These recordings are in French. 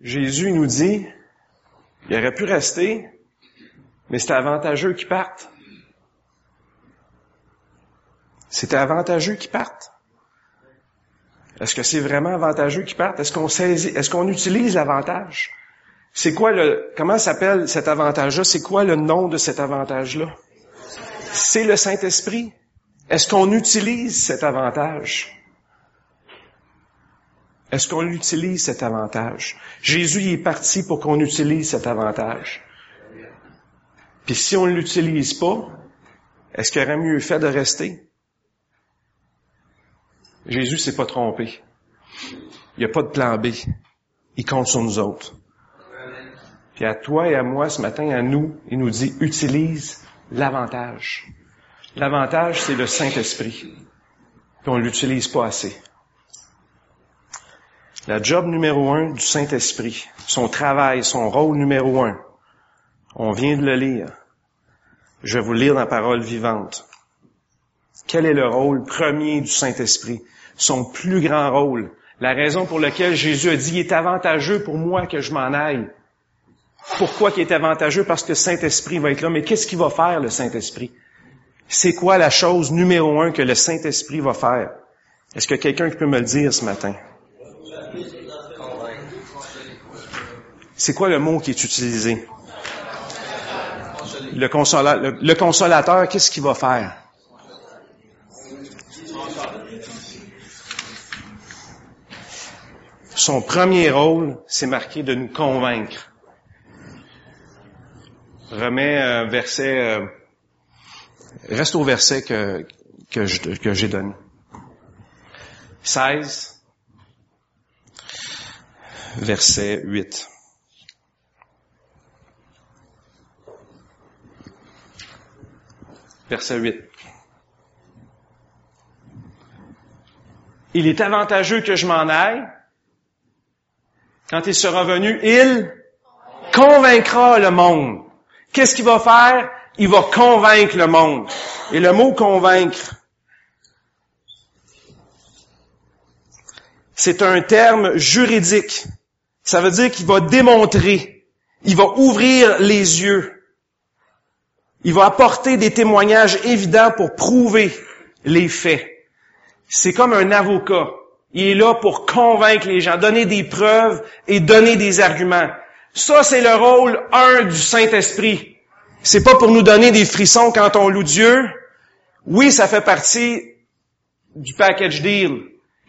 Jésus nous dit, il aurait pu rester, mais c'était avantageux qu'il parte. C'était avantageux qu'il parte. Est-ce que c'est vraiment avantageux qu'il parte? Est-ce qu'on saisit, est-ce qu'on utilise l'avantage? C'est quoi le, comment s'appelle cet avantage-là? C'est quoi le nom de cet avantage-là? C'est le Saint-Esprit. Est-ce qu'on utilise cet avantage? Est-ce qu'on utilise cet avantage? Jésus est parti pour qu'on utilise cet avantage. Puis si on ne l'utilise pas, est-ce qu'il aurait mieux fait de rester? Jésus s'est pas trompé. Il n'y a pas de plan B. Il compte sur nous autres. Puis à toi et à moi ce matin, à nous, il nous dit, utilise l'avantage. L'avantage, c'est le Saint-Esprit. Puis on l'utilise pas assez. La job numéro un du Saint-Esprit, son travail, son rôle numéro un, on vient de le lire. Je vais vous lire dans la parole vivante. Quel est le rôle premier du Saint-Esprit? Son plus grand rôle. La raison pour laquelle Jésus a dit, il est avantageux pour moi que je m'en aille. Pourquoi qu'il est avantageux? Parce que le Saint-Esprit va être là. Mais qu'est-ce qu'il va faire, le Saint-Esprit? C'est quoi la chose numéro un que le Saint-Esprit va faire? Est-ce que quelqu'un peut me le dire ce matin? C'est quoi le mot qui est utilisé? Le, le consolateur, qu'est-ce qu'il va faire? Son premier rôle, c'est marqué de nous convaincre. Remets verset, euh, reste au verset que, que, que j'ai donné. 16, verset 8. Verset 8. Il est avantageux que je m'en aille. Quand il sera venu, il convaincra le monde. Qu'est-ce qu'il va faire? Il va convaincre le monde. Et le mot convaincre, c'est un terme juridique. Ça veut dire qu'il va démontrer. Il va ouvrir les yeux. Il va apporter des témoignages évidents pour prouver les faits. C'est comme un avocat. Il est là pour convaincre les gens, donner des preuves et donner des arguments. Ça, c'est le rôle un du Saint-Esprit. C'est pas pour nous donner des frissons quand on loue Dieu. Oui, ça fait partie du package deal.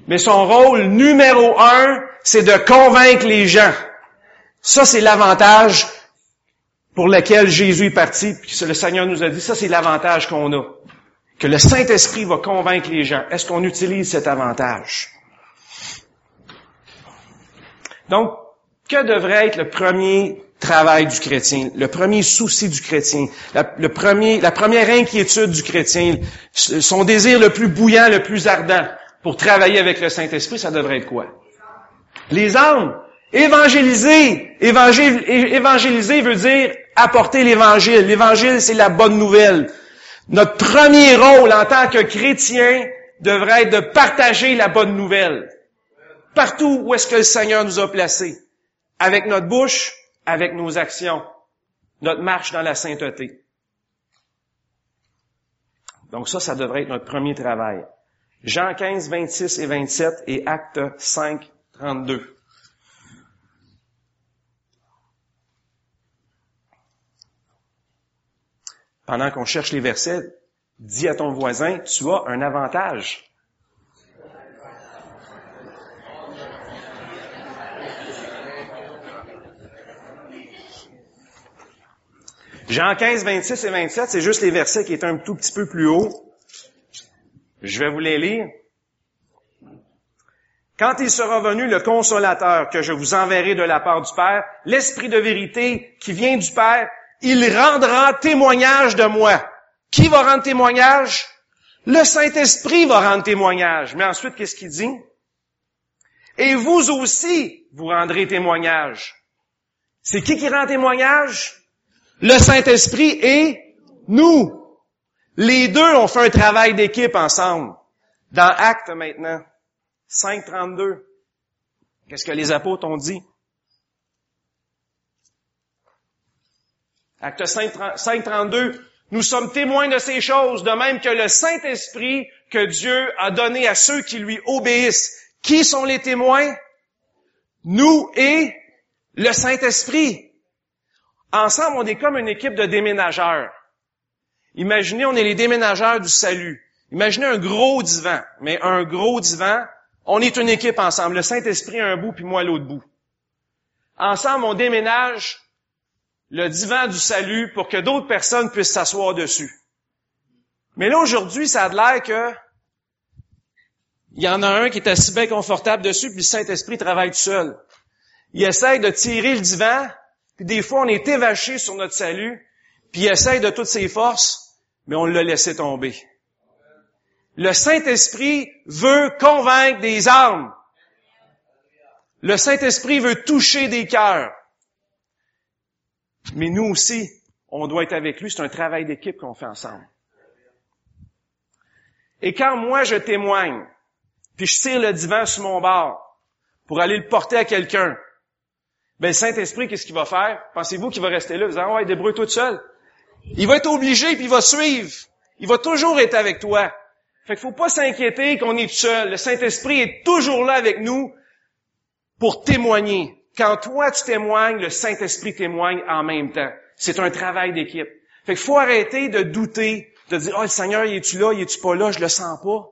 Mais son rôle numéro un, c'est de convaincre les gens. Ça, c'est l'avantage pour lequel Jésus est parti, puis le Seigneur nous a dit, ça c'est l'avantage qu'on a. Que le Saint-Esprit va convaincre les gens. Est-ce qu'on utilise cet avantage? Donc, que devrait être le premier travail du chrétien, le premier souci du chrétien, la, le premier, la première inquiétude du chrétien, son désir le plus bouillant, le plus ardent pour travailler avec le Saint-Esprit, ça devrait être quoi? Les âmes. Évangéliser. Évangéliser veut dire apporter l'Évangile. L'Évangile, c'est la bonne nouvelle. Notre premier rôle en tant que chrétien devrait être de partager la bonne nouvelle. Partout où est-ce que le Seigneur nous a placés. Avec notre bouche, avec nos actions. Notre marche dans la sainteté. Donc ça, ça devrait être notre premier travail. Jean 15, 26 et 27 et Acte 5, 32. Pendant qu'on cherche les versets, dis à ton voisin, tu as un avantage. Jean 15, 26 et 27, c'est juste les versets qui est un tout petit peu plus haut. Je vais vous les lire. Quand il sera venu le consolateur que je vous enverrai de la part du Père, l'Esprit de vérité qui vient du Père, il rendra témoignage de moi. Qui va rendre témoignage? Le Saint-Esprit va rendre témoignage. Mais ensuite, qu'est-ce qu'il dit? Et vous aussi, vous rendrez témoignage. C'est qui qui rend témoignage? Le Saint-Esprit et nous. Les deux ont fait un travail d'équipe ensemble. Dans Acte maintenant, 5.32, qu'est-ce que les apôtres ont dit? Acte 5.32, nous sommes témoins de ces choses, de même que le Saint-Esprit que Dieu a donné à ceux qui lui obéissent. Qui sont les témoins? Nous et le Saint-Esprit. Ensemble, on est comme une équipe de déménageurs. Imaginez, on est les déménageurs du salut. Imaginez un gros divan, mais un gros divan, on est une équipe ensemble. Le Saint-Esprit un bout, puis moi l'autre bout. Ensemble, on déménage le divan du salut pour que d'autres personnes puissent s'asseoir dessus. Mais là, aujourd'hui, ça a l'air que il y en a un qui est assis bien confortable dessus, puis le Saint-Esprit travaille tout seul. Il essaye de tirer le divan, puis des fois, on est évaché sur notre salut, puis il essaye de toutes ses forces, mais on l'a laissé tomber. Le Saint-Esprit veut convaincre des âmes. Le Saint-Esprit veut toucher des cœurs. Mais nous aussi, on doit être avec lui. C'est un travail d'équipe qu'on fait ensemble. Et quand moi je témoigne, puis je tire le divan sur mon bord pour aller le porter à quelqu'un, ben le Saint-Esprit, qu'est-ce qu'il va faire? Pensez-vous qu'il va rester là? Vous allez, oh, ouais, débrouille tout seul. Il va être obligé, puis il va suivre. Il va toujours être avec toi. Fait qu'il faut pas s'inquiéter qu'on est seul. Le Saint-Esprit est toujours là avec nous pour témoigner. Quand toi tu témoignes, le Saint-Esprit témoigne en même temps. C'est un travail d'équipe. Fait qu'il faut arrêter de douter, de dire, oh, le Seigneur, il est-tu là, il est-tu pas là, je le sens pas.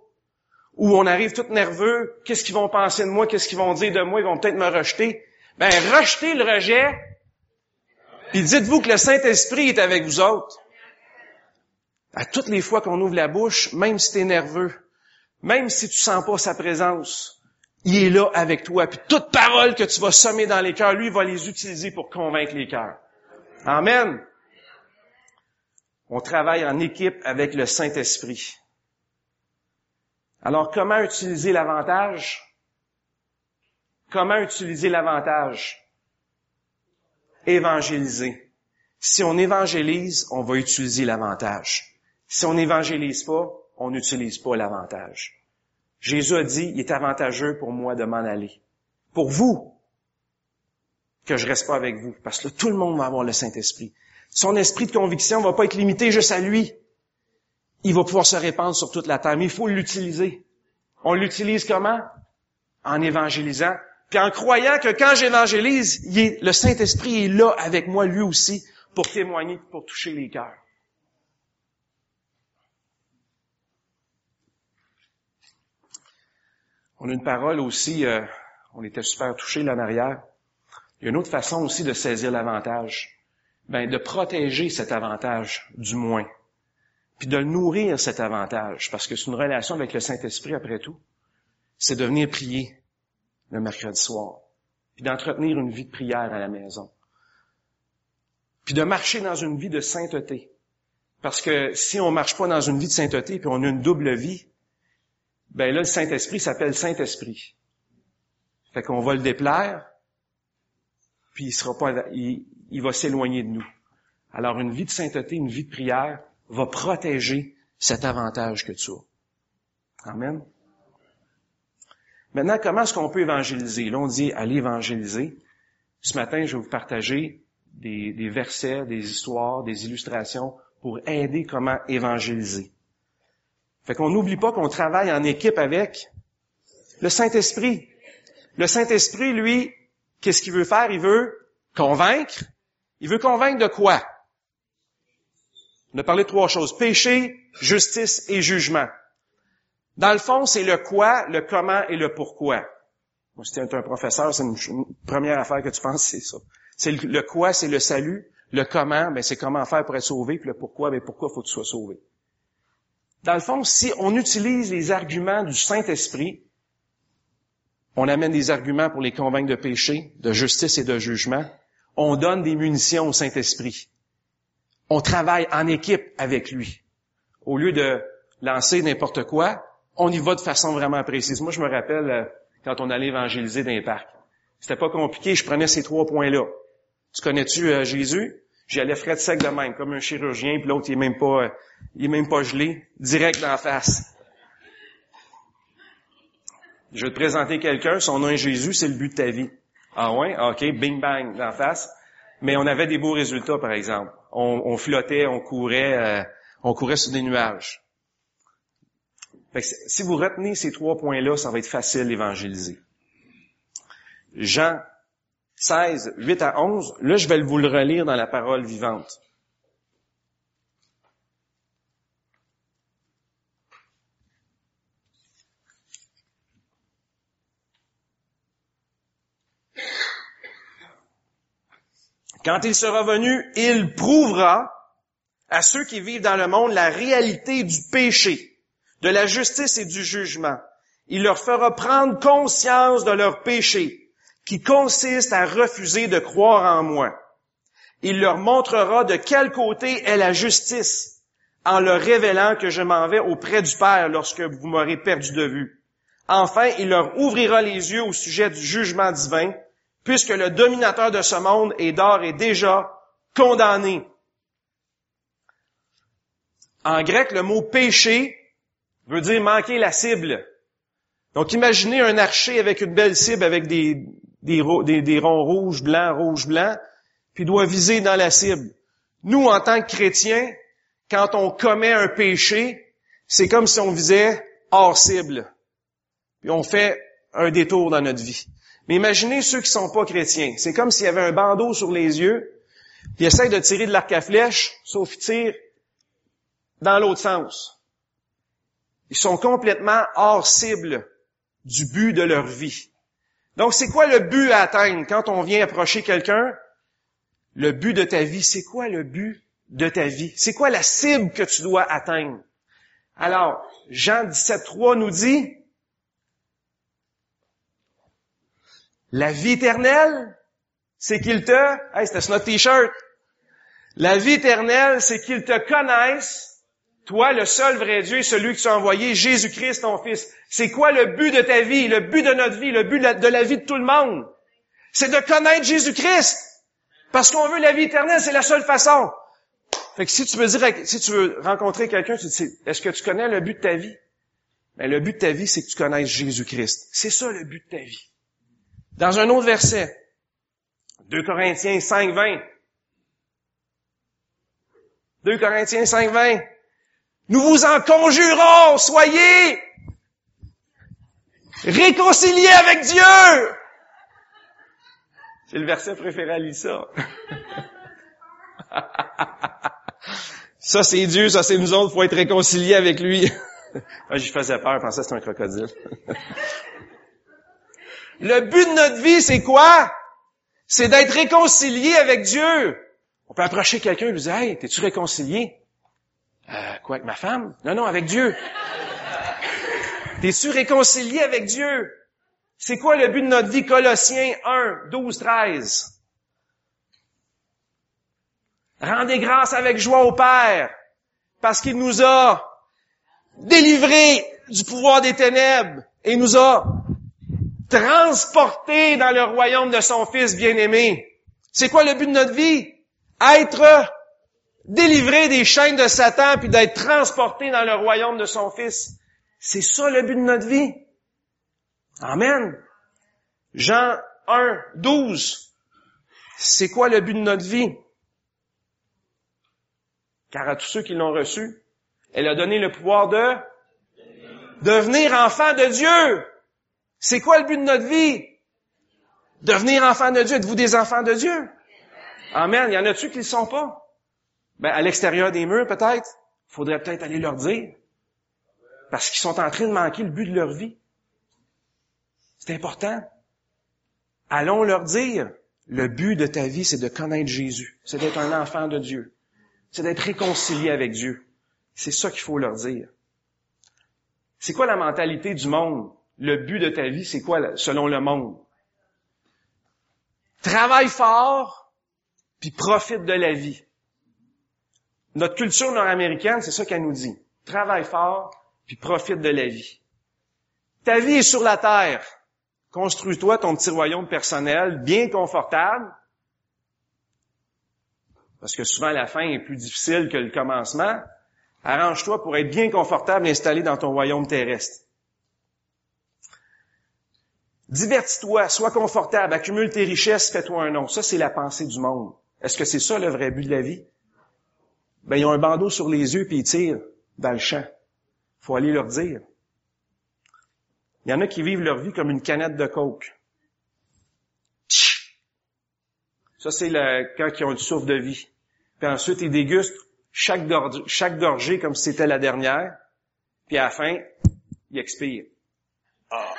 Ou on arrive tout nerveux, qu'est-ce qu'ils vont penser de moi, qu'est-ce qu'ils vont dire de moi, ils vont peut-être me rejeter. Ben, rejetez le rejet, puis dites-vous que le Saint-Esprit est avec vous autres. À toutes les fois qu'on ouvre la bouche, même si tu es nerveux, même si tu sens pas sa présence, il est là avec toi. Puis toute parole que tu vas semer dans les cœurs, lui, il va les utiliser pour convaincre les cœurs. Amen. On travaille en équipe avec le Saint-Esprit. Alors, comment utiliser l'avantage? Comment utiliser l'avantage? Évangéliser. Si on évangélise, on va utiliser l'avantage. Si on n'évangélise pas, on n'utilise pas l'avantage. Jésus a dit, il est avantageux pour moi de m'en aller. Pour vous, que je reste pas avec vous. Parce que tout le monde va avoir le Saint-Esprit. Son esprit de conviction va pas être limité juste à lui. Il va pouvoir se répandre sur toute la terre. Mais il faut l'utiliser. On l'utilise comment? En évangélisant. Puis en croyant que quand j'évangélise, le Saint-Esprit est là avec moi lui aussi pour témoigner, pour toucher les cœurs. On a une parole aussi, euh, on était super touchés là en arrière. Il y a une autre façon aussi de saisir l'avantage. Ben, de protéger cet avantage, du moins. Puis de nourrir cet avantage, parce que c'est une relation avec le Saint-Esprit après tout. C'est de venir prier le mercredi soir. Puis d'entretenir une vie de prière à la maison. Puis de marcher dans une vie de sainteté. Parce que si on marche pas dans une vie de sainteté, puis on a une double vie, ben là, le Saint-Esprit s'appelle Saint-Esprit. Fait qu'on va le déplaire, puis il sera pas, il, va s'éloigner de nous. Alors, une vie de sainteté, une vie de prière va protéger cet avantage que tu as. Amen. Maintenant, comment est-ce qu'on peut évangéliser? Là, on dit allez évangéliser. Ce matin, je vais vous partager des versets, des histoires, des illustrations pour aider comment évangéliser. Fait qu'on n'oublie pas qu'on travaille en équipe avec le Saint-Esprit. Le Saint-Esprit, lui, qu'est-ce qu'il veut faire? Il veut convaincre. Il veut convaincre de quoi? On a parlé de trois choses. Péché, justice et jugement. Dans le fond, c'est le quoi, le comment et le pourquoi. Moi, si tu es un professeur, c'est une, première affaire que tu penses, c'est ça. C'est le, quoi, c'est le salut. Le comment, ben, c'est comment faire pour être sauvé. Puis le pourquoi, ben, pourquoi faut que tu sois sauvé. Dans le fond, si on utilise les arguments du Saint-Esprit, on amène des arguments pour les convaincre de péché, de justice et de jugement, on donne des munitions au Saint-Esprit. On travaille en équipe avec lui. Au lieu de lancer n'importe quoi, on y va de façon vraiment précise. Moi, je me rappelle euh, quand on allait évangéliser dans les parcs. C'était pas compliqué, je prenais ces trois points-là. Tu connais-tu euh, Jésus? J'y allais frais de sec de même, comme un chirurgien, puis l'autre, il est même pas, euh, il est même pas gelé, direct dans la face. Je vais te présenter quelqu'un, son nom est Jésus, c'est le but de ta vie. Ah ouais? OK, bing bang, dans la face. Mais on avait des beaux résultats, par exemple. on, flottait, on courait, euh, on courait sur des nuages. si vous retenez ces trois points-là, ça va être facile d'évangéliser. Jean 16, 8 à 11, là je vais vous le relire dans la parole vivante. Quand il sera venu, il prouvera à ceux qui vivent dans le monde la réalité du péché, de la justice et du jugement. Il leur fera prendre conscience de leur péché, qui consiste à refuser de croire en moi. Il leur montrera de quel côté est la justice, en leur révélant que je m'en vais auprès du Père lorsque vous m'aurez perdu de vue. Enfin, il leur ouvrira les yeux au sujet du jugement divin, puisque le dominateur de ce monde est d'or et déjà condamné. En grec, le mot péché veut dire manquer la cible. Donc imaginez un archer avec une belle cible avec des, des, ronds rouges, blancs, rouges, blancs, puis doit viser dans la cible. Nous, en tant que chrétiens, quand on commet un péché, c'est comme si on visait hors cible. Puis on fait un détour dans notre vie. Mais imaginez ceux qui sont pas chrétiens. C'est comme s'il y avait un bandeau sur les yeux, puis essayent de tirer de l'arc à flèche, sauf qu'ils tirent dans l'autre sens. Ils sont complètement hors cible du but de leur vie. Donc, c'est quoi le but à atteindre quand on vient approcher quelqu'un? Le but de ta vie, c'est quoi le but de ta vie? C'est quoi la cible que tu dois atteindre? Alors, Jean 17.3 nous dit, La vie éternelle, c'est qu'il te... Hey, c'était notre t-shirt. La vie éternelle, c'est qu'il te connaisse, toi, le seul vrai Dieu, celui que tu as envoyé, Jésus-Christ, ton Fils. C'est quoi le but de ta vie, le but de notre vie, le but de la vie de tout le monde? C'est de connaître Jésus-Christ. Parce qu'on veut la vie éternelle, c'est la seule façon. Fait que si tu veux dire, si tu veux rencontrer quelqu'un, tu dis, est-ce que tu connais le but de ta vie? Mais le but de ta vie, c'est que tu connaisses Jésus-Christ. C'est ça le but de ta vie. Dans un autre verset, 2 Corinthiens 5, 20. 2 Corinthiens 5, 20. Nous vous en conjurons, soyez réconciliés avec Dieu. C'est le verset préféré à Lisa. ça, c'est Dieu, ça, c'est nous autres, faut être réconciliés avec lui. Ah, j'y faisais peur, je pensais que c'était un crocodile. Le but de notre vie, c'est quoi? C'est d'être réconcilié avec Dieu. On peut approcher quelqu'un et lui dire, Hey, t'es-tu réconcilié? Euh, quoi, avec ma femme? Non, non, avec Dieu. T'es-tu réconcilié avec Dieu? C'est quoi le but de notre vie? Colossiens 1, 12, 13. Rendez grâce avec joie au Père, parce qu'il nous a délivrés du pouvoir des ténèbres et nous a transporté dans le royaume de son Fils bien-aimé. C'est quoi le but de notre vie? Être délivré des chaînes de Satan puis d'être transporté dans le royaume de son Fils. C'est ça le but de notre vie. Amen. Jean 1, 12. C'est quoi le but de notre vie? Car à tous ceux qui l'ont reçu, elle a donné le pouvoir de devenir enfant de Dieu. C'est quoi le but de notre vie? Devenir enfant de Dieu. Êtes-vous des enfants de Dieu? Amen. Il y en a-tu qui ne le sont pas? Ben, à l'extérieur des murs, peut-être. Faudrait peut-être aller leur dire. Parce qu'ils sont en train de manquer le but de leur vie. C'est important. Allons leur dire, le but de ta vie, c'est de connaître Jésus. C'est d'être un enfant de Dieu. C'est d'être réconcilié avec Dieu. C'est ça qu'il faut leur dire. C'est quoi la mentalité du monde? le but de ta vie, c'est quoi selon le monde? Travaille fort, puis profite de la vie. Notre culture nord-américaine, c'est ça qu'elle nous dit. Travaille fort, puis profite de la vie. Ta vie est sur la terre. Construis-toi ton petit royaume personnel, bien confortable, parce que souvent la fin est plus difficile que le commencement. Arrange-toi pour être bien confortable installé dans ton royaume terrestre. Divertis-toi, sois confortable, accumule tes richesses, fais-toi un nom. Ça, c'est la pensée du monde. Est-ce que c'est ça le vrai but de la vie? Ben, ils ont un bandeau sur les yeux puis ils tirent dans le champ. Faut aller leur dire. Il y en a qui vivent leur vie comme une canette de coke. Ça, c'est le, quand ils ont du souffle de vie. Puis ensuite, ils dégustent chaque, gorgée, chaque comme si c'était la dernière. Puis à la fin, ils expirent. Ah.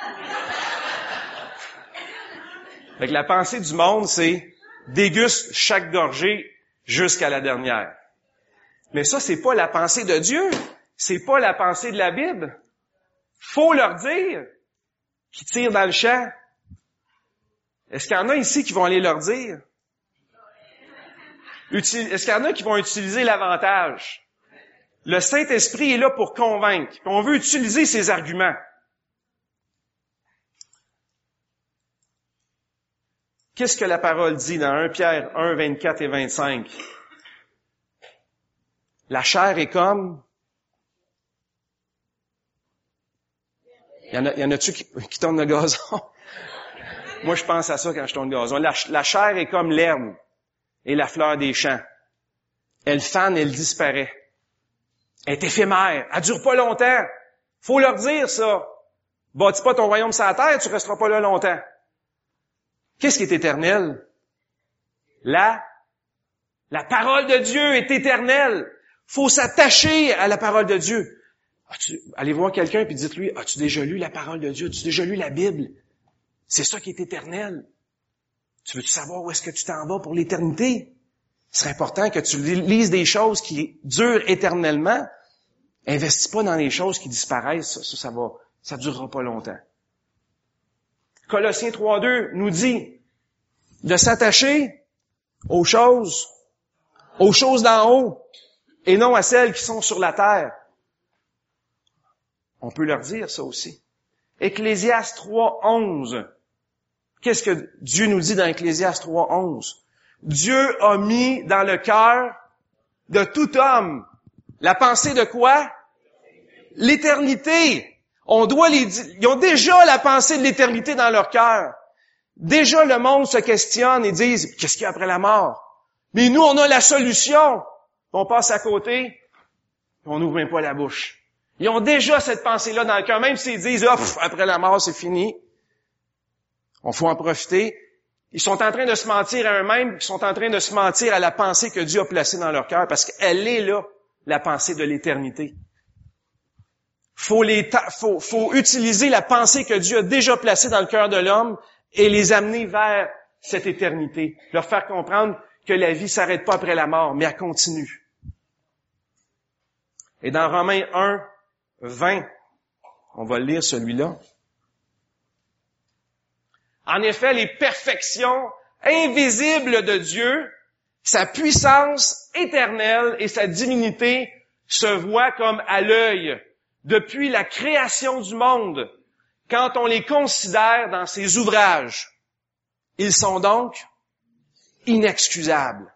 la pensée du monde, c'est déguste chaque gorgée jusqu'à la dernière. Mais ça, c'est pas la pensée de Dieu. C'est pas la pensée de la Bible. Faut leur dire qu'ils tirent dans le champ. Est-ce qu'il y en a ici qui vont aller leur dire? Est-ce qu'il y en a qui vont utiliser l'avantage? Le Saint-Esprit est là pour convaincre. On veut utiliser ses arguments. Qu'est-ce que la parole dit dans 1 Pierre 1, 24 et 25? La chair est comme... Il y en a, y en a-tu qui, qui tournent le gazon? Moi, je pense à ça quand je tourne le gazon. La, chair est comme l'herbe et la fleur des champs. Elle fane, elle disparaît. Elle est éphémère. Elle dure pas longtemps. Faut leur dire ça. Bâtis pas ton royaume sur la terre, tu resteras pas là longtemps. Qu'est-ce qui est éternel? La, la parole de Dieu est éternelle faut s'attacher à la parole de Dieu. allez voir quelqu'un et dites-lui, as-tu déjà lu la parole de Dieu? As-tu déjà lu la Bible? C'est ça qui est éternel. Tu veux savoir où est-ce que tu t'en vas pour l'éternité? Ce serait important que tu lises des choses qui durent éternellement. Investis pas dans les choses qui disparaissent. Ça, ça, ça va, ça durera pas longtemps. Colossiens 3.2 nous dit de s'attacher aux choses, aux choses d'en haut, et non à celles qui sont sur la terre. On peut leur dire ça aussi. Ecclésiaste 3, 11. Qu'est-ce que Dieu nous dit dans Ecclésiaste 3, 11? Dieu a mis dans le cœur de tout homme la pensée de quoi? L'éternité. On doit les, ils ont déjà la pensée de l'éternité dans leur cœur. Déjà le monde se questionne et disent, qu'est-ce qu'il y a après la mort? Mais nous, on a la solution on passe à côté, on n'ouvre même pas la bouche. Ils ont déjà cette pensée-là dans le cœur, même s'ils disent, oh, après la mort, c'est fini. On faut en profiter. Ils sont en train de se mentir à eux-mêmes, ils sont en train de se mentir à la pensée que Dieu a placée dans leur cœur, parce qu'elle est là, la pensée de l'éternité. Faut, les faut, faut utiliser la pensée que Dieu a déjà placée dans le cœur de l'homme et les amener vers cette éternité. Leur faire comprendre que la vie s'arrête pas après la mort, mais elle continue. Et dans Romains 1, 20, on va lire celui-là. En effet, les perfections invisibles de Dieu, sa puissance éternelle et sa divinité se voient comme à l'œil depuis la création du monde quand on les considère dans ses ouvrages. Ils sont donc inexcusable.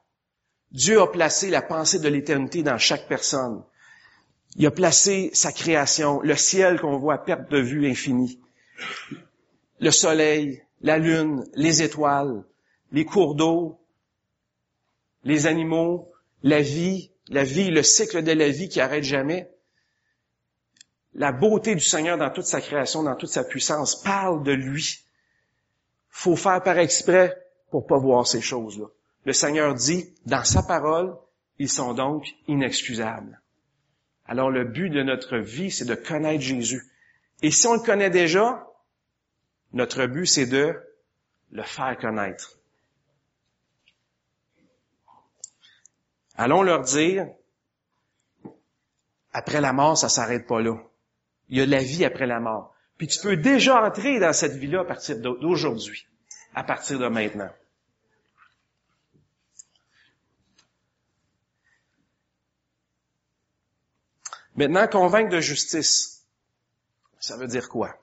Dieu a placé la pensée de l'éternité dans chaque personne. Il a placé sa création, le ciel qu'on voit à perte de vue infinie, le soleil, la lune, les étoiles, les cours d'eau, les animaux, la vie, la vie, le cycle de la vie qui arrête jamais. La beauté du Seigneur dans toute sa création, dans toute sa puissance, parle de lui. Faut faire par exprès pour pas voir ces choses-là. Le Seigneur dit, dans sa parole, ils sont donc inexcusables. Alors le but de notre vie, c'est de connaître Jésus. Et si on le connaît déjà, notre but, c'est de le faire connaître. Allons leur dire, après la mort, ça s'arrête pas là. Il y a la vie après la mort. Puis tu peux déjà entrer dans cette vie-là à partir d'aujourd'hui, à partir de maintenant. Maintenant, convaincre de justice, ça veut dire quoi?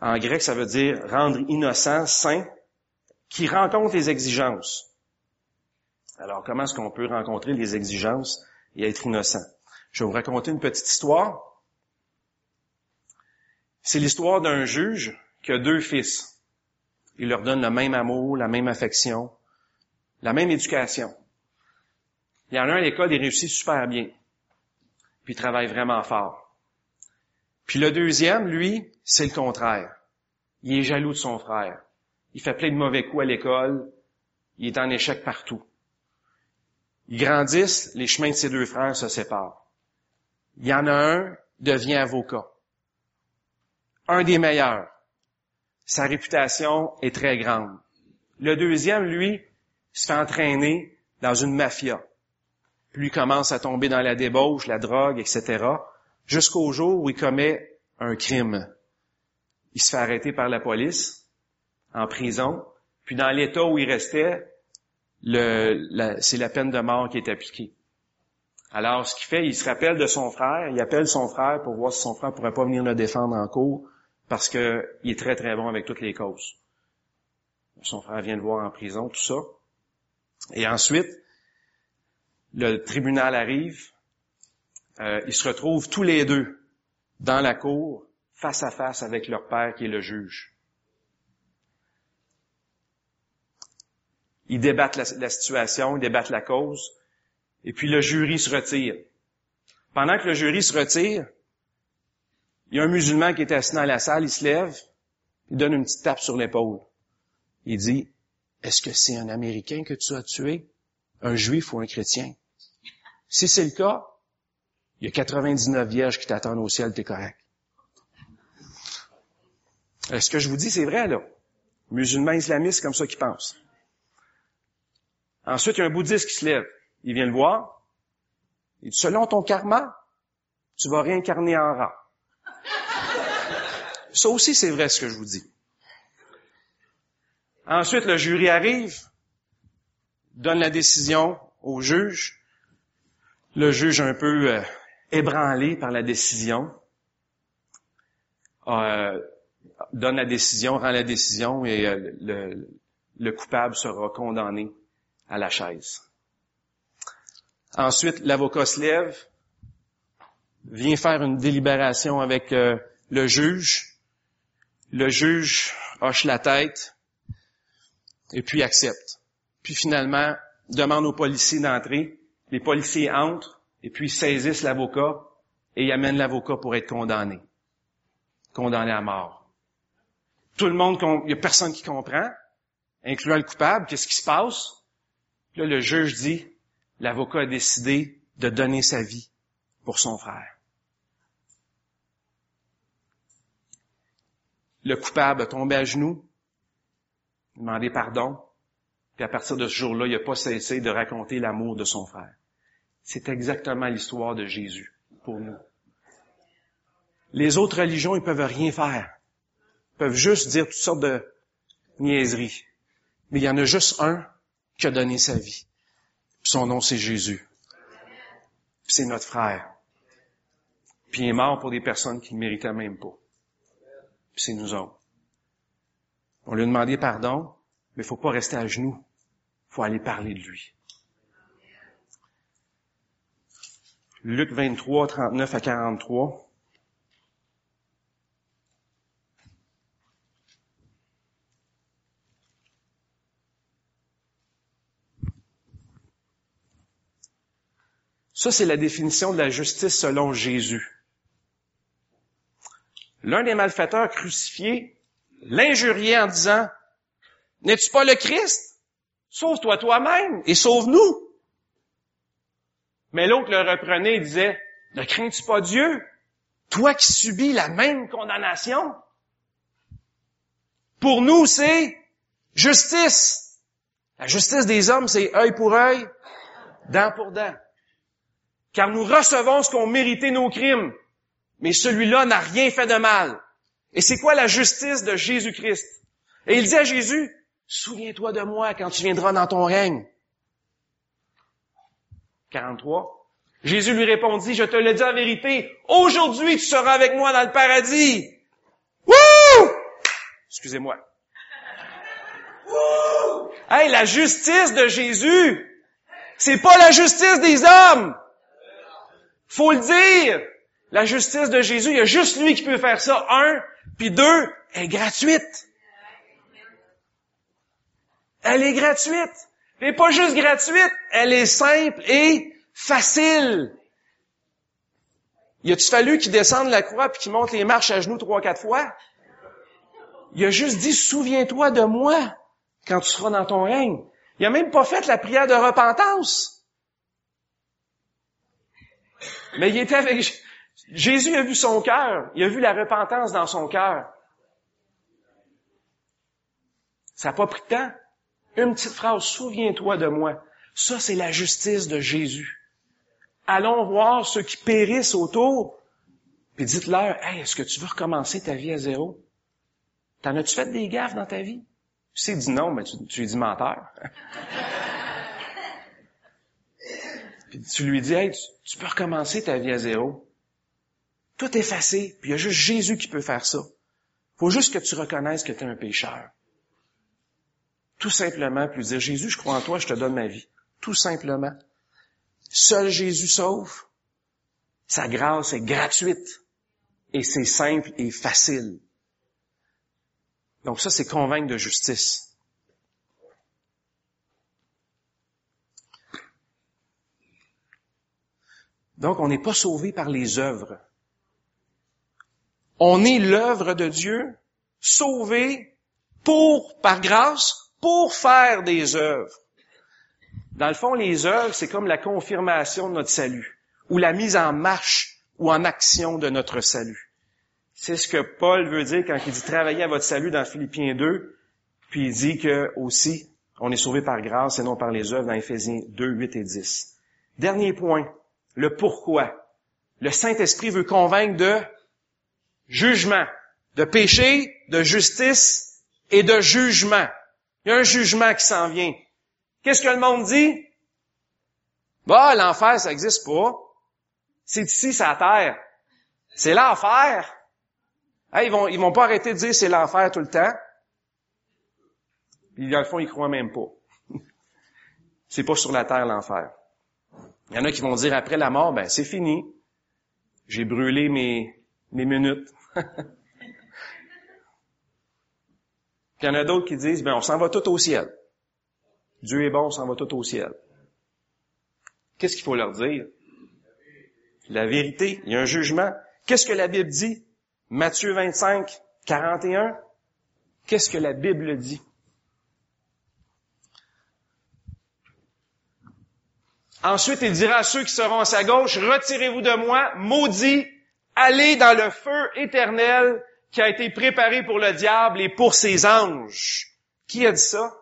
En grec, ça veut dire rendre innocent, saint, qui rencontre les exigences. Alors, comment est-ce qu'on peut rencontrer les exigences et être innocent? Je vais vous raconter une petite histoire. C'est l'histoire d'un juge qui a deux fils. Il leur donne le même amour, la même affection, la même éducation. Il y en a un à l'école, il réussit super bien. Puis il travaille vraiment fort. Puis le deuxième, lui, c'est le contraire. Il est jaloux de son frère. Il fait plein de mauvais coups à l'école. Il est en échec partout. Ils grandissent, les chemins de ces deux frères se séparent. Il y en a un, devient avocat. Un des meilleurs. Sa réputation est très grande. Le deuxième, lui, se fait entraîner dans une mafia. Lui commence à tomber dans la débauche, la drogue, etc., jusqu'au jour où il commet un crime. Il se fait arrêter par la police, en prison, puis dans l'état où il restait, c'est la peine de mort qui est appliquée. Alors, ce qu'il fait, il se rappelle de son frère, il appelle son frère pour voir si son frère pourrait pas venir le défendre en cours, parce qu'il est très très bon avec toutes les causes. Son frère vient le voir en prison, tout ça. Et ensuite, le tribunal arrive, euh, ils se retrouvent tous les deux dans la cour, face à face avec leur père qui est le juge. Ils débattent la, la, situation, ils débattent la cause, et puis le jury se retire. Pendant que le jury se retire, il y a un musulman qui est assis dans la salle, il se lève, il donne une petite tape sur l'épaule. Il dit, est-ce que c'est un Américain que tu as tué? Un juif ou un chrétien? Si c'est le cas, il y a 99 vierges qui t'attendent au ciel, t'es correct. Ce que je vous dis, c'est vrai, là. Musulmans islamistes, comme ça qu'ils pensent. Ensuite, il y a un bouddhiste qui se lève. Il vient le voir. Il dit, selon ton karma, tu vas réincarner en rat. Ça aussi, c'est vrai ce que je vous dis. Ensuite, le jury arrive, donne la décision au juge. Le juge, un peu euh, ébranlé par la décision, euh, donne la décision, rend la décision et euh, le, le coupable sera condamné à la chaise. Ensuite, l'avocat se lève, vient faire une délibération avec euh, le juge. Le juge hoche la tête et puis accepte. Puis finalement, demande aux policiers d'entrer. Les policiers entrent et puis saisissent l'avocat et y amènent l'avocat pour être condamné. Condamné à mort. Tout le monde, il n'y a personne qui comprend, incluant le coupable, qu'est-ce qui se passe? Là, le juge dit, l'avocat a décidé de donner sa vie pour son frère. Le coupable a tombé à genoux, demandé pardon, puis à partir de ce jour-là, il n'a pas cessé de raconter l'amour de son frère. C'est exactement l'histoire de Jésus pour nous. Les autres religions, ils peuvent rien faire. Ils peuvent juste dire toutes sortes de niaiseries. Mais il y en a juste un qui a donné sa vie. son nom, c'est Jésus. c'est notre frère. Puis il est mort pour des personnes qui ne méritaient même pas. Puis c'est nous autres. On lui a demandé pardon, mais il faut pas rester à genoux. Il faut aller parler de lui. Luc 23, 39 à 43. Ça, c'est la définition de la justice selon Jésus. L'un des malfaiteurs crucifiés l'injuriait en disant, N'es-tu pas le Christ? Sauve-toi toi-même et sauve-nous. Mais l'autre le reprenait et disait, Ne crains-tu pas Dieu? Toi qui subis la même condamnation? Pour nous, c'est justice. La justice des hommes, c'est œil pour œil, dent pour dent car nous recevons ce qu'ont mérité nos crimes. Mais celui-là n'a rien fait de mal. Et c'est quoi la justice de Jésus-Christ? Et il dit à Jésus, souviens-toi de moi quand tu viendras dans ton règne. 43. Jésus lui répondit, je te le dis en vérité, aujourd'hui tu seras avec moi dans le paradis. Wouh! Excusez-moi. Hey, la justice de Jésus, c'est pas la justice des hommes. Faut le dire. La justice de Jésus, il y a juste lui qui peut faire ça. Un, puis deux, est gratuite. Elle est gratuite. Elle n'est pas juste gratuite, elle est simple et facile. Y a-tu fallu qu'il descende la croix puis qu'il monte les marches à genoux trois, quatre fois? Il a juste dit, souviens-toi de moi quand tu seras dans ton règne. Il a même pas fait la prière de repentance. Mais il était avec, Jésus a vu son cœur. Il a vu la repentance dans son cœur. Ça n'a pas pris de temps. Une petite phrase, souviens-toi de moi. Ça, c'est la justice de Jésus. Allons voir ceux qui périssent autour, puis dites-leur, hey, est-ce que tu veux recommencer ta vie à zéro? T'en as-tu fait des gaffes dans ta vie? Tu sais, dit non, mais tu, lui dis menteur. puis tu lui dis, hey, tu, peux recommencer ta vie à zéro. Tout est effacé, puis il y a juste Jésus qui peut faire ça. Faut juste que tu reconnaisses que tu es un pécheur. Tout simplement, puis dire, Jésus, je crois en toi, je te donne ma vie. Tout simplement. Seul Jésus sauve. Sa grâce est gratuite. Et c'est simple et facile. Donc ça, c'est convaincre de justice. Donc, on n'est pas sauvé par les œuvres. On est l'œuvre de Dieu, sauvé pour, par grâce, pour faire des œuvres. Dans le fond, les œuvres, c'est comme la confirmation de notre salut, ou la mise en marche ou en action de notre salut. C'est ce que Paul veut dire quand il dit travailler à votre salut dans Philippiens 2, puis il dit que aussi, on est sauvé par grâce et non par les œuvres dans Éphésiens 2, 8 et 10. Dernier point, le pourquoi. Le Saint-Esprit veut convaincre de jugement, de péché, de justice et de jugement. Il y a un jugement qui s'en vient. Qu'est-ce que le monde dit? Bah, l'enfer, ça n'existe pas. C'est ici, c'est la terre. C'est l'enfer. ils vont, ils vont pas arrêter de dire c'est l'enfer tout le temps. Puis, dans le fond, ils croient même pas. c'est pas sur la terre l'enfer. Il y en a qui vont dire après la mort, ben, c'est fini. J'ai brûlé mes, mes minutes. Il y en a d'autres qui disent, ben, on s'en va tout au ciel. Dieu est bon, on s'en va tout au ciel. Qu'est-ce qu'il faut leur dire? La vérité. Il y a un jugement. Qu'est-ce que la Bible dit? Matthieu 25, 41. Qu'est-ce que la Bible dit? Ensuite, il dira à ceux qui seront à sa gauche, retirez-vous de moi, maudits, allez dans le feu éternel qui a été préparé pour le diable et pour ses anges. Qui a dit ça?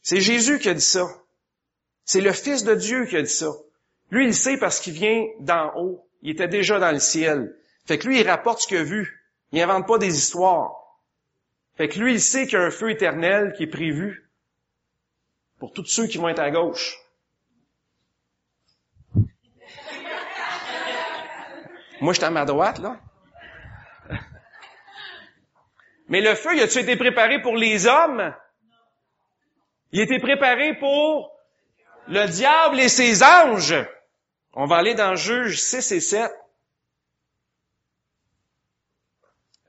C'est Jésus qui a dit ça. C'est le Fils de Dieu qui a dit ça. Lui, il sait parce qu'il vient d'en haut. Il était déjà dans le ciel. Fait que lui, il rapporte ce qu'il a vu. Il n'invente pas des histoires. Fait que lui, il sait qu'il y a un feu éternel qui est prévu pour tous ceux qui vont être à gauche. Moi, je suis à ma droite, là. Mais le feu, il a-tu été préparé pour les hommes? Il a été préparé pour le diable et ses anges. On va aller dans Juge 6 et 7.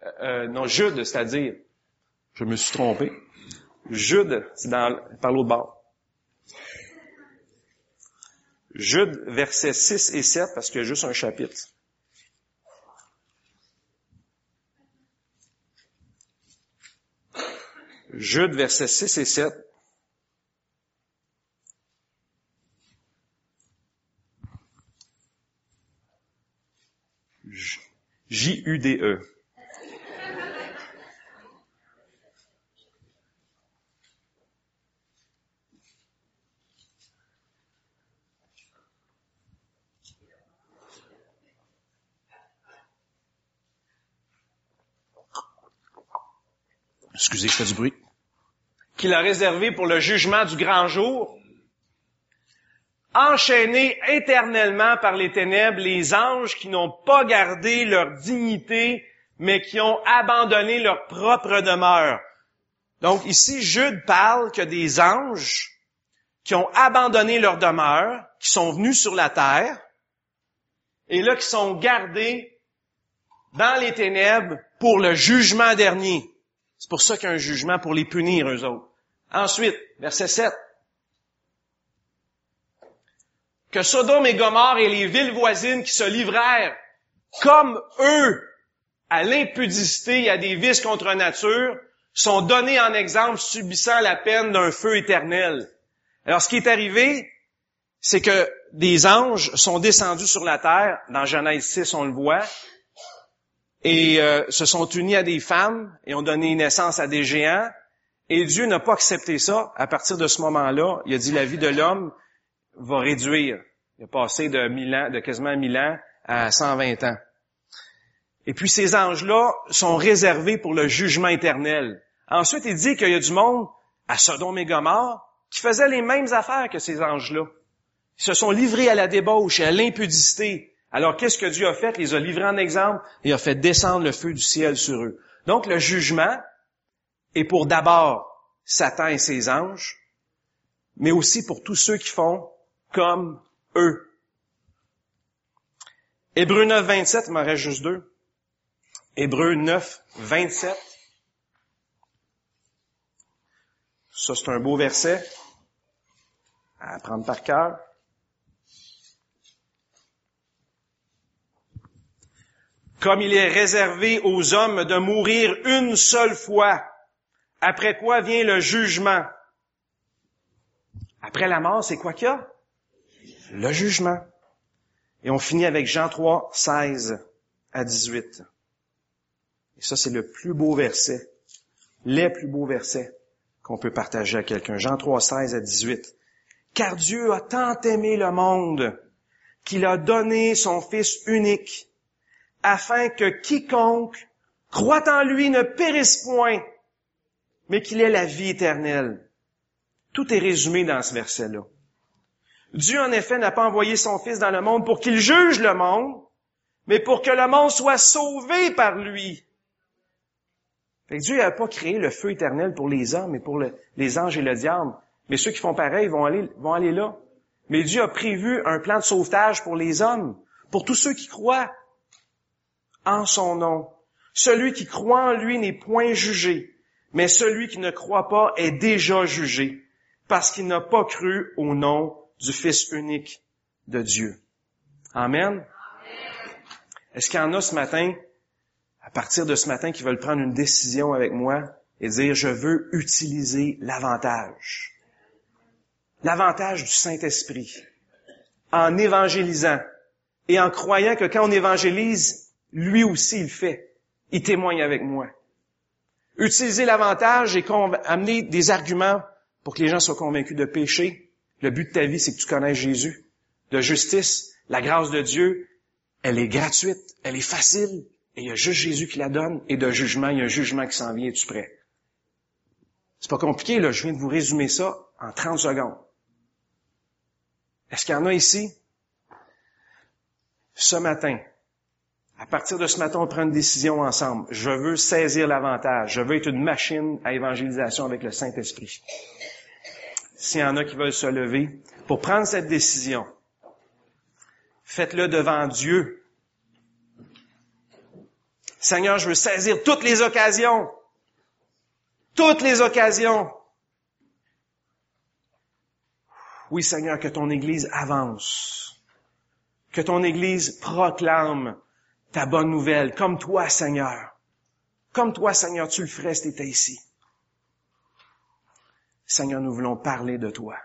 Euh, euh, non, Jude, c'est-à-dire, je me suis trompé. Jude, c'est dans, par l'autre bord. Jude, versets 6 et 7, parce qu'il y a juste un chapitre. Jude, versets 6 et 7. J-U-D-E. Je. Qu'il a réservé pour le jugement du grand jour, enchaînés éternellement par les ténèbres, les anges qui n'ont pas gardé leur dignité, mais qui ont abandonné leur propre demeure. Donc ici, Jude parle que des anges qui ont abandonné leur demeure, qui sont venus sur la terre, et là qui sont gardés dans les ténèbres pour le jugement dernier. C'est pour ça qu'il y a un jugement pour les punir, eux autres. Ensuite, verset 7. que Sodome et Gomorre et les villes voisines qui se livrèrent comme eux à l'impudicité et à des vices contre nature sont donnés en exemple subissant la peine d'un feu éternel. Alors ce qui est arrivé, c'est que des anges sont descendus sur la terre, dans Genèse 6 on le voit, et euh, se sont unis à des femmes et ont donné naissance à des géants. Et Dieu n'a pas accepté ça. À partir de ce moment-là, il a dit la vie de l'homme va réduire. Il a passé de, mille ans, de quasiment 1000 ans à 120 ans. Et puis ces anges-là sont réservés pour le jugement éternel. Ensuite, il dit qu'il y a du monde à Sodome et Gomorre qui faisait les mêmes affaires que ces anges-là. Ils se sont livrés à la débauche et à l'impudicité. Alors qu'est-ce que Dieu a fait? Il les a livrés en exemple et a fait descendre le feu du ciel sur eux. Donc le jugement est pour d'abord Satan et ses anges, mais aussi pour tous ceux qui font comme eux. Hébreu 9, 27, il m'en reste juste deux. Hébreu 9, 27. Ça, c'est un beau verset à apprendre par cœur. Comme il est réservé aux hommes de mourir une seule fois, après quoi vient le jugement. Après la mort, c'est quoi qu'il y a? Le jugement. Et on finit avec Jean 3, 16 à 18. Et ça, c'est le plus beau verset, les plus beaux versets qu'on peut partager à quelqu'un. Jean 3, 16 à 18. Car Dieu a tant aimé le monde qu'il a donné son Fils unique, afin que quiconque croit en lui ne périsse point, mais qu'il ait la vie éternelle. Tout est résumé dans ce verset-là. Dieu, en effet, n'a pas envoyé son Fils dans le monde pour qu'il juge le monde, mais pour que le monde soit sauvé par lui. Dieu n'a pas créé le feu éternel pour les hommes et pour les anges et le diable. Mais ceux qui font pareil vont aller, vont aller là. Mais Dieu a prévu un plan de sauvetage pour les hommes, pour tous ceux qui croient en son nom. Celui qui croit en lui n'est point jugé, mais celui qui ne croit pas est déjà jugé, parce qu'il n'a pas cru au nom du Fils unique de Dieu. Amen. Est-ce qu'il y en a ce matin à partir de ce matin qui veulent prendre une décision avec moi et dire je veux utiliser l'avantage. L'avantage du Saint-Esprit en évangélisant et en croyant que quand on évangélise, lui aussi il fait. Il témoigne avec moi. Utiliser l'avantage et amener des arguments pour que les gens soient convaincus de péché. Le but de ta vie, c'est que tu connaisses Jésus. De justice, la grâce de Dieu, elle est gratuite, elle est facile, et il y a juste Jésus qui la donne, et de jugement, il y a un jugement qui s'en vient, es-tu prêt? C'est pas compliqué, là, je viens de vous résumer ça en 30 secondes. Est-ce qu'il y en a ici? Ce matin, à partir de ce matin, on prend une décision ensemble. Je veux saisir l'avantage. Je veux être une machine à évangélisation avec le Saint-Esprit. S'il y en a qui veulent se lever pour prendre cette décision, faites-le devant Dieu Seigneur, je veux saisir toutes les occasions. Toutes les occasions. Oui, Seigneur, que ton Église avance. Que ton Église proclame ta bonne nouvelle, comme toi, Seigneur. Comme toi, Seigneur, tu le ferais si tu ici. Seigneur, nous voulons parler de toi.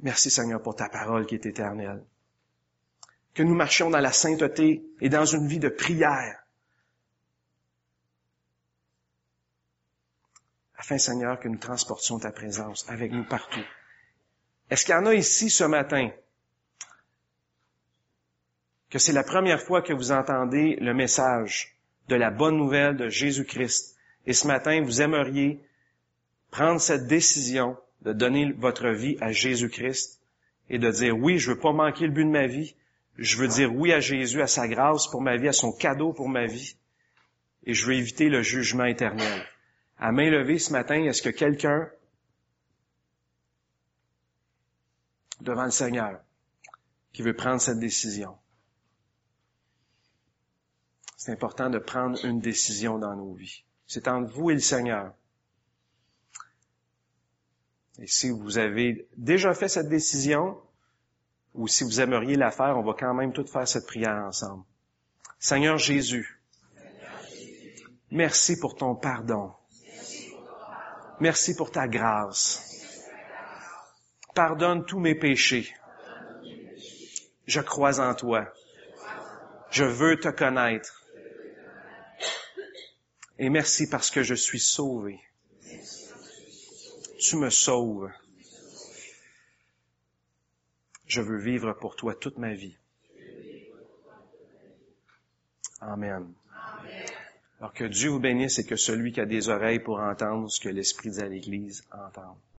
Merci, Seigneur, pour ta parole qui est éternelle que nous marchions dans la sainteté et dans une vie de prière. Afin, Seigneur, que nous transportions ta présence avec nous partout. Est-ce qu'il y en a ici ce matin que c'est la première fois que vous entendez le message de la bonne nouvelle de Jésus-Christ et ce matin vous aimeriez prendre cette décision de donner votre vie à Jésus-Christ et de dire oui, je veux pas manquer le but de ma vie, je veux dire oui à Jésus, à sa grâce pour ma vie, à son cadeau pour ma vie. Et je veux éviter le jugement éternel. À main levée ce matin, est-ce que quelqu'un devant le Seigneur qui veut prendre cette décision? C'est important de prendre une décision dans nos vies. C'est entre vous et le Seigneur. Et si vous avez déjà fait cette décision, ou si vous aimeriez la faire, on va quand même toutes faire cette prière ensemble. Seigneur Jésus, merci pour ton pardon. Merci pour ta grâce. Pardonne tous mes péchés. Je crois en toi. Je veux te connaître. Et merci parce que je suis sauvé. Tu me sauves. Je veux vivre pour toi toute ma vie. Amen. Alors que Dieu vous bénisse et que celui qui a des oreilles pour entendre ce que l'Esprit dit à l'Église entende.